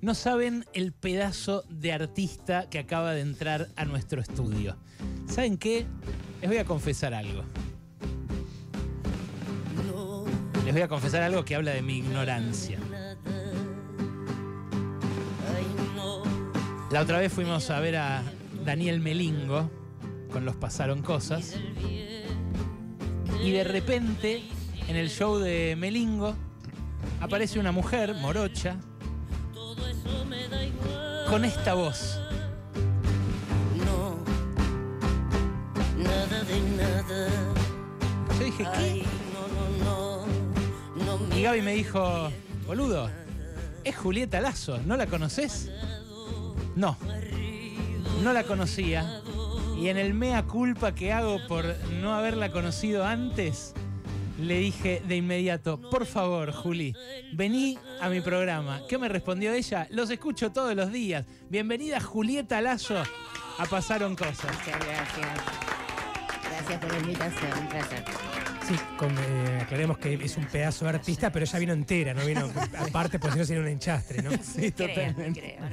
No saben el pedazo de artista que acaba de entrar a nuestro estudio. ¿Saben qué? Les voy a confesar algo. Les voy a confesar algo que habla de mi ignorancia. La otra vez fuimos a ver a Daniel Melingo con Los Pasaron Cosas. Y de repente, en el show de Melingo, aparece una mujer morocha con esta voz. No, nada de nada. Yo dije, ¿qué? No, no, no, Y Gaby me dijo, boludo, es Julieta Lazo, ¿no la conoces? No, no la conocía. Y en el mea culpa que hago por no haberla conocido antes, le dije de inmediato, por favor, Juli, vení a mi programa. ¿Qué me respondió ella? Los escucho todos los días. Bienvenida Julieta Lazo a Pasaron Cosas. Muchas gracias. Gracias por la invitación, un placer. Sí, con, eh, aclaremos que es un pedazo de artista, pero ella vino entera, no vino aparte, porque si no sería un enchastre, ¿no? Sí, creo.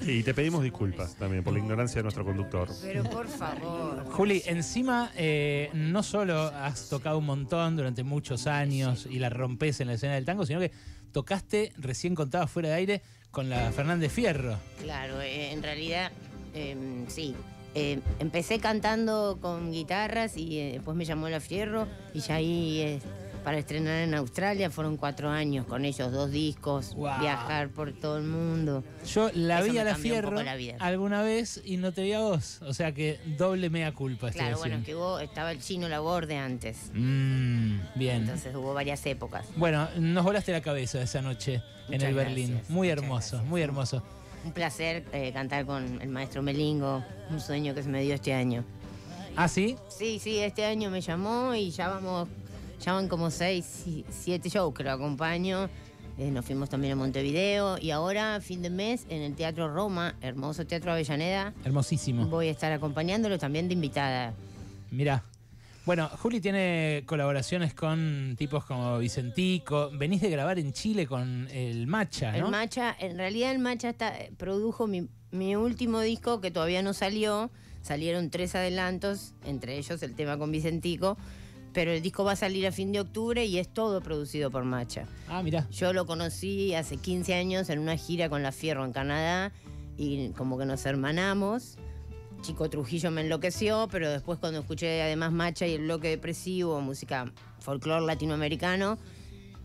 Y te pedimos disculpas también por la ignorancia de nuestro conductor. Pero por favor. Juli, encima eh, no solo has tocado un montón durante muchos años y la rompes en la escena del tango, sino que tocaste, recién contaba fuera de aire, con la Fernández Fierro. Claro, eh, en realidad, eh, sí. Eh, empecé cantando con guitarras y eh, después me llamó La Fierro y ya ahí eh, para estrenar en Australia fueron cuatro años con ellos, dos discos, viajar por todo el mundo. Yo la Eso vi a la Fierro la alguna vez y no te vi a vos. O sea que doble mea culpa Claro, bueno, que hubo, estaba el chino Laborde antes, Mm, bien. entonces hubo varias épocas. Bueno, nos volaste la cabeza esa noche en el Berlín. Muy hermoso, gracias. muy hermoso. Un placer eh, cantar con el maestro Melingo, un sueño que se me dio este año. ¿Ah, sí? Sí, sí, este año me llamó y ya vamos, ya van como seis, si- siete shows que lo acompaño. Eh, nos fuimos también a Montevideo y ahora, fin de mes, en el Teatro Roma, hermoso Teatro Avellaneda, Hermosísimo. voy a estar acompañándolo también de invitada. Mirá. Bueno, Juli tiene colaboraciones con tipos como Vicentico. Venís de grabar en Chile con el Macha, El ¿no? Macha, en realidad el Macha está, produjo mi, mi último disco que todavía no salió. Salieron tres adelantos, entre ellos el tema con Vicentico. Pero el disco va a salir a fin de octubre y es todo producido por Macha. Ah, mirá. Yo lo conocí hace 15 años en una gira con La Fierro en Canadá y como que nos hermanamos. Chico Trujillo me enloqueció, pero después cuando escuché además Macha y el bloque depresivo, música folclore latinoamericano,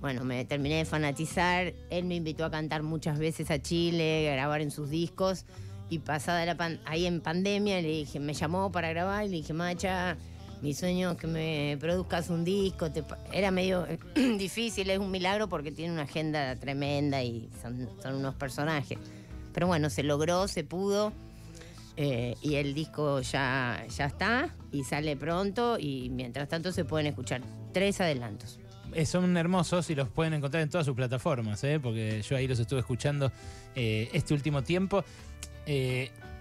bueno, me terminé de fanatizar. Él me invitó a cantar muchas veces a Chile, a grabar en sus discos. Y pasada la pan- ahí en pandemia, le dije, me llamó para grabar y le dije, Macha, mi sueño es que me produzcas un disco. te pa-". Era medio difícil, es un milagro porque tiene una agenda tremenda y son, son unos personajes. Pero bueno, se logró, se pudo. Eh, y el disco ya, ya está y sale pronto. Y mientras tanto se pueden escuchar tres adelantos. Eh, son hermosos y los pueden encontrar en todas sus plataformas, ¿eh? porque yo ahí los estuve escuchando eh, este último tiempo.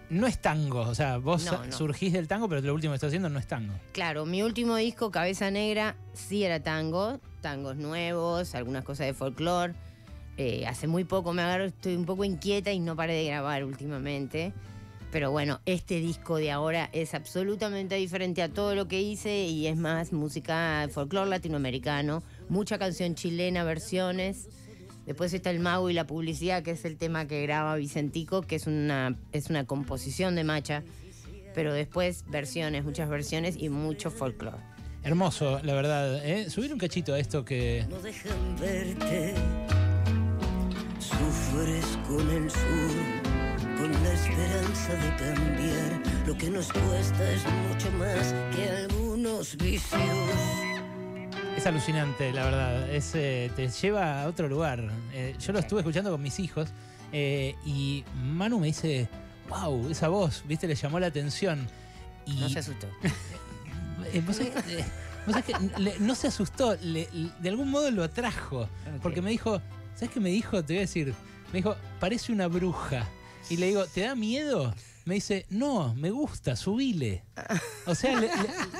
No es tango, o sea, vos No, no. surgís del tango, pero lo último que estás haciendo no es tango. Claro, mi último disco, Cabeza Negra, sí era tango, tangos nuevos, algunas cosas de folclore. Hace muy poco me agarro, estoy un poco inquieta y no paré de grabar últimamente. Pero bueno, este disco de ahora es absolutamente diferente a todo lo que hice y es más música folclore latinoamericano, mucha canción chilena, versiones. Después está el mago y la publicidad, que es el tema que graba Vicentico, que es una, es una composición de Macha. Pero después versiones, muchas versiones y mucho folclore. Hermoso, la verdad. ¿eh? Subir un cachito a esto que. no dejan verte. Sufres con el sur, con la esperanza de cambiar. Lo que nos cuesta es mucho más que algunos vicios. Es alucinante, la verdad. Es, eh, te lleva a otro lugar. Eh, yo lo estuve escuchando con mis hijos eh, y Manu me dice, wow, esa voz, viste, le llamó la atención. Y No se asustó. Vos sabés que, eh, vos sabés que le- no se asustó, le- le- de algún modo lo atrajo. Porque me dijo, ¿sabes qué me dijo? Te voy a decir, me dijo, parece una bruja. Y le digo, ¿te da miedo? Me dice, no, me gusta, subile. O sea, le-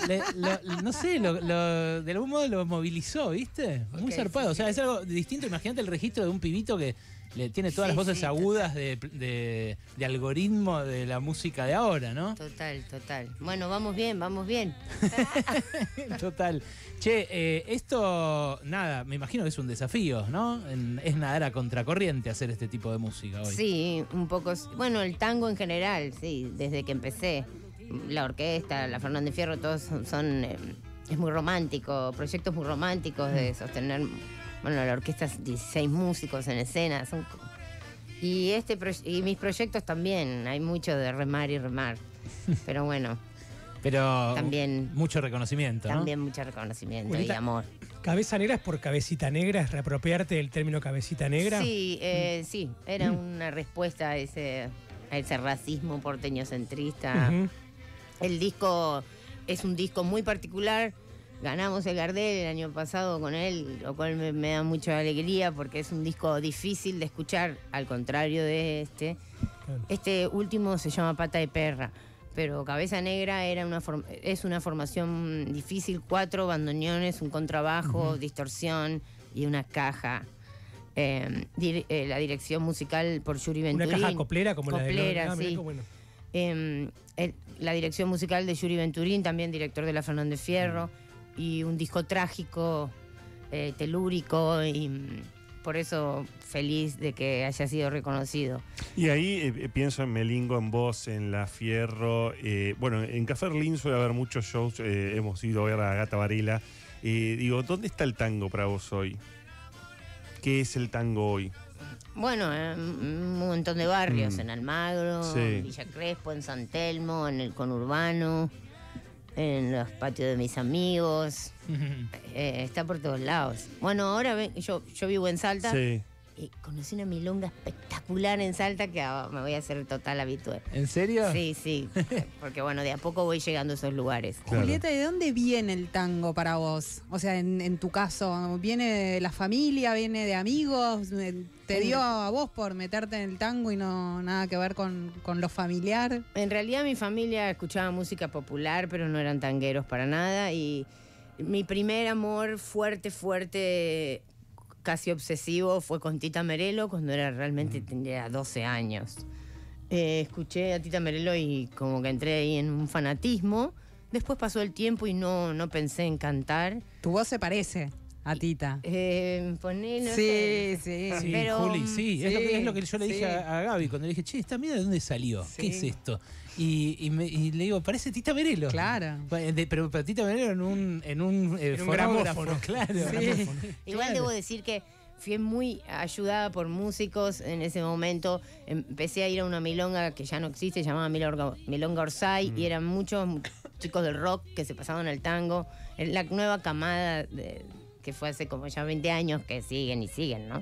le- le- lo- no sé, lo- lo- de algún modo lo movilizó, ¿viste? Muy Ok, zarpado. sí, O sea, es algo distinto. Imagínate el registro de un pibito que, Le, tiene todas Sí, las voces agudas de, de- de algoritmo de la música de ahora, ¿no? Total, total. Bueno, vamos bien, vamos bien. Total. Che, eh, esto, nada, me imagino que es un desafío, ¿no? En- es nadar a contracorriente hacer este tipo de música hoy. Sí, un poco. Bueno, el tango en general, sí, desde que empecé. La orquesta, la Fernández Fierro, todos son. son, eh, es muy romántico, proyectos muy románticos de sostener. Bueno, la orquesta es 16 músicos en escena. Son, y, este, y mis proyectos también, hay mucho de remar y remar. Pero bueno, Pero También- mucho reconocimiento, ¿no? también mucho reconocimiento y amor. ¿Cabeza negra es por cabecita negra? ¿Es reapropiarte del término cabecita negra? Sí, eh, sí, era una respuesta a ese, a ese racismo porteño centrista. El disco es un disco muy particular. Ganamos el Gardel el año pasado con él, lo cual me, me da mucha alegría porque es un disco difícil de escuchar, al contrario de este. Este último se llama Pata de Perra, pero Cabeza Negra era una es una formación difícil, cuatro bandoneones, un contrabajo, distorsión y una caja. Eh, dir- eh, la dirección musical por Yuri Una Venturín. caja coplera como la de Coplera, Ah, sí. bueno. El- la dirección musical de Yuri Venturín, también director de la Fernández Fierro, y un disco trágico, eh, telúrico, y mm, por eso feliz de que haya sido reconocido. Y ahí eh, eh, pienso en Melingo, en vos, en La Fierro. bueno, en Café Erlín suele haber muchos shows. hemos ido a ver a Gata Varela. Digo, ¿dónde está el tango para vos hoy? ¿Qué es el tango hoy? Bueno, en un montón de barrios, Mm. en Almagro, Sí. en Villa Crespo, en San Telmo, en el conurbano, en los patios de mis amigos, eh, está por todos lados. Bueno, ahora ven- yo, yo vivo en Salta. Sí. Y conocí una milonga espectacular en Salta que ah, me voy a hacer total habitual. ¿En serio? Sí, sí. Porque bueno, de a poco voy llegando a esos lugares. Claro. Julieta, ¿de dónde viene el tango para vos? O sea, en, en tu caso, ¿viene de la familia, viene de amigos? ¿Te dio a vos por meterte en el tango y no nada que ver con, con lo familiar? En realidad mi familia escuchaba música popular, pero no eran tangueros para nada. Y mi primer amor fuerte, fuerte, casi obsesivo, fue con Tita Merelo cuando era realmente tenía 12 años. Eh, escuché a Tita Merelo y como que entré ahí en un fanatismo. Después pasó el tiempo y no, no pensé en cantar. Tu voz se parece a Tita. Eh, poné, no sí, sé. sí, Sí, Pero, Juli, sí, Es, lo que, es lo que yo le sí. dije a, a Gaby cuando le dije, che, ¿esta mía de dónde salió? ¿Qué es Sí. esto? Y, y me- y le digo, parece Tita Merelo. Claro. De- pero, pero Tita Merelo en un, en un, eh, En un fonógrafo, gramófono. Claro. Sí. Igual Claro. debo decir que fui muy ayudada por músicos en ese momento. Empecé a ir a una milonga que ya no existe, se llamaba Milonga, Milonga Orsay, Mm. y eran muchos chicos del rock que se pasaban al tango. En La nueva camada de- que fue hace como ya 20 años que siguen y siguen, ¿no?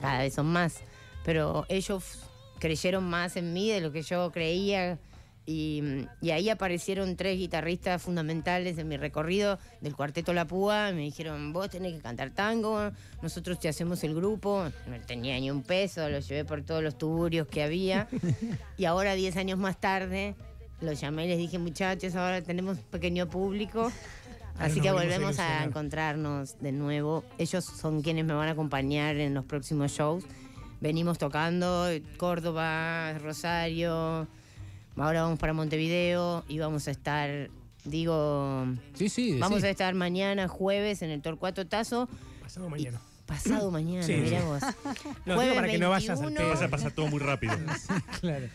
Cada vez son más. Pero ellos creyeron más en mí de lo que yo creía. Y, y ahí aparecieron tres guitarristas fundamentales en mi recorrido del cuarteto La Púa. Me dijeron, vos tenés que cantar tango, nosotros te hacemos el grupo. No tenía ni un peso, lo llevé por todos los tuburios que había. y ahora, diez años más tarde, los llamé y les dije, muchachos, ahora tenemos un pequeño público. Así que volvemos a a encontrarnos de nuevo. Ellos son quienes me van a acompañar en los próximos shows. Venimos tocando Córdoba, Rosario. Ahora vamos para Montevideo y vamos a estar, digo, Sí, sí, vamos sí. a estar mañana jueves en el Torcuato Tazo. Pasado mañana. Pasado mañana, Sí, mirá sí. vos. No, Jueves digo para que no vayas al 21. pedo. Pasa, pasa todo muy rápido. Claro.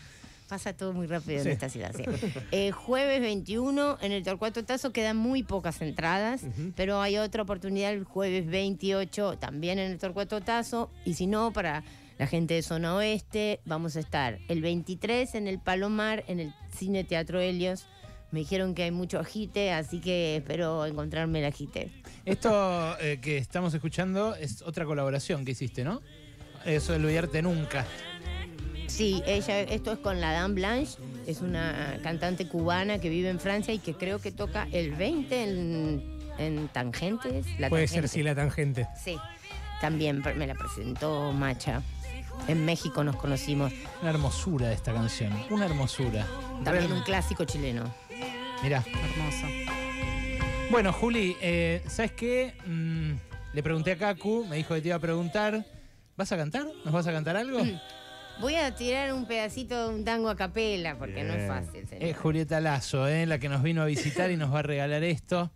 Pasa todo muy rápido Sí. en esta ciudad. sí. Eh, jueves 21 en el Torcuato Tazo quedan muy pocas entradas, pero hay otra oportunidad el jueves 28 también en el Torcuato Tazo. Y si no, para la gente de zona oeste, vamos a estar el 23 en el Palomar, en el Cine Teatro Helios. Me dijeron que hay mucho agite, así que espero encontrarme el agite. Esto eh, que estamos escuchando es otra colaboración que hiciste, ¿no? Eso de olvidarte nunca. Sí, ella, esto es con la Dame Blanche, es una cantante cubana que vive en Francia y que creo que toca el 20 en, en Tangentes. La Puede Tangente. ser, sí, la tangente. Sí, también me la presentó Macha. En México nos conocimos. Una hermosura esta canción. Una hermosura. También un clásico chileno. Mirá. Hermoso. Bueno, Juli, eh, ¿sabes qué? Mm, le pregunté a Kaku, me dijo que te iba a preguntar. ¿Vas a cantar? ¿Nos vas a cantar algo? Voy a tirar un pedacito de un tango a capela, porque no es Bien. fácil, señor. Es Julieta Lazo, ¿eh? la que nos vino a visitar y nos va a regalar esto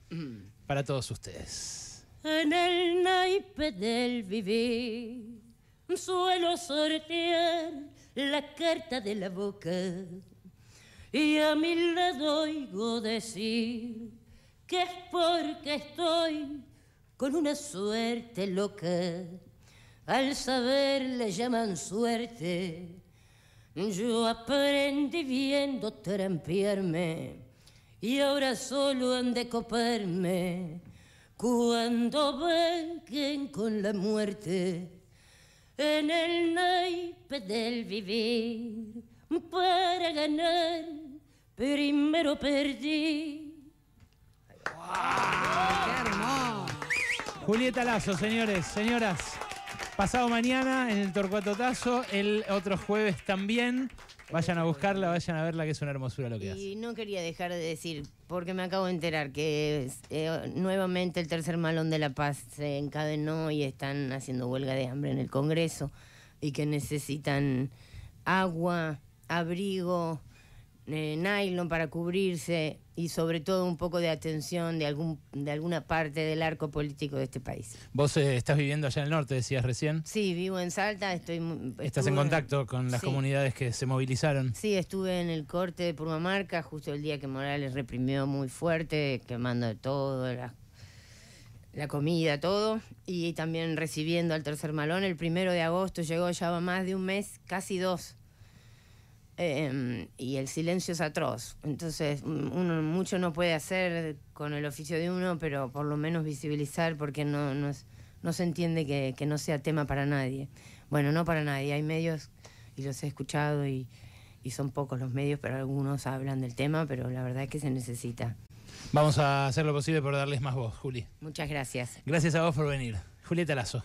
para todos ustedes. En el naipe del vivir suelo sortear la carta de la boca y a mi lado oigo decir que es porque estoy con una suerte loca. Al saber le llaman suerte. Yo aprendí viendo trampearme y ahora solo han de coparme cuando vengan con la muerte en el naipe del vivir para ganar primero perdí ¡Qué hermoso! Julieta Lazo, señores, señoras. Pasado mañana en el Torcuato Tazo, el otro jueves también. Vayan a buscarla, vayan a verla, que es una hermosura lo que hace. Y no quería dejar de decir, porque me acabo de enterar que eh, nuevamente el tercer malón de la paz se encadenó y están haciendo huelga de hambre en el Congreso y que necesitan agua, abrigo, eh, nylon para cubrirse y sobre todo un poco de atención de, algún, de alguna parte del arco político de este país. Vos eh, estás viviendo allá en el norte, decías recién. Sí, vivo en Salta, estoy... Estás en contacto con las Sí. comunidades que se movilizaron. Sí, estuve en el corte de Purmamarca justo el día que Morales reprimió muy fuerte, quemando todo, la, la comida, todo. Y también recibiendo al tercer malón. El primero de agosto llegó, ya va más de un mes, casi dos. Eh, y el silencio es atroz. Entonces, mm, uno mucho no puede hacer con el oficio de uno, pero por lo menos visibilizar porque no, no, es- no se entiende que, que no sea tema para nadie. Bueno, no para nadie. Hay medios, y los he escuchado, y, y son pocos los medios, pero algunos hablan del tema, pero la verdad es que se necesita. Vamos a hacer lo posible por darles más voz, Juli. Muchas gracias. Gracias a vos por venir. Julieta Lazo.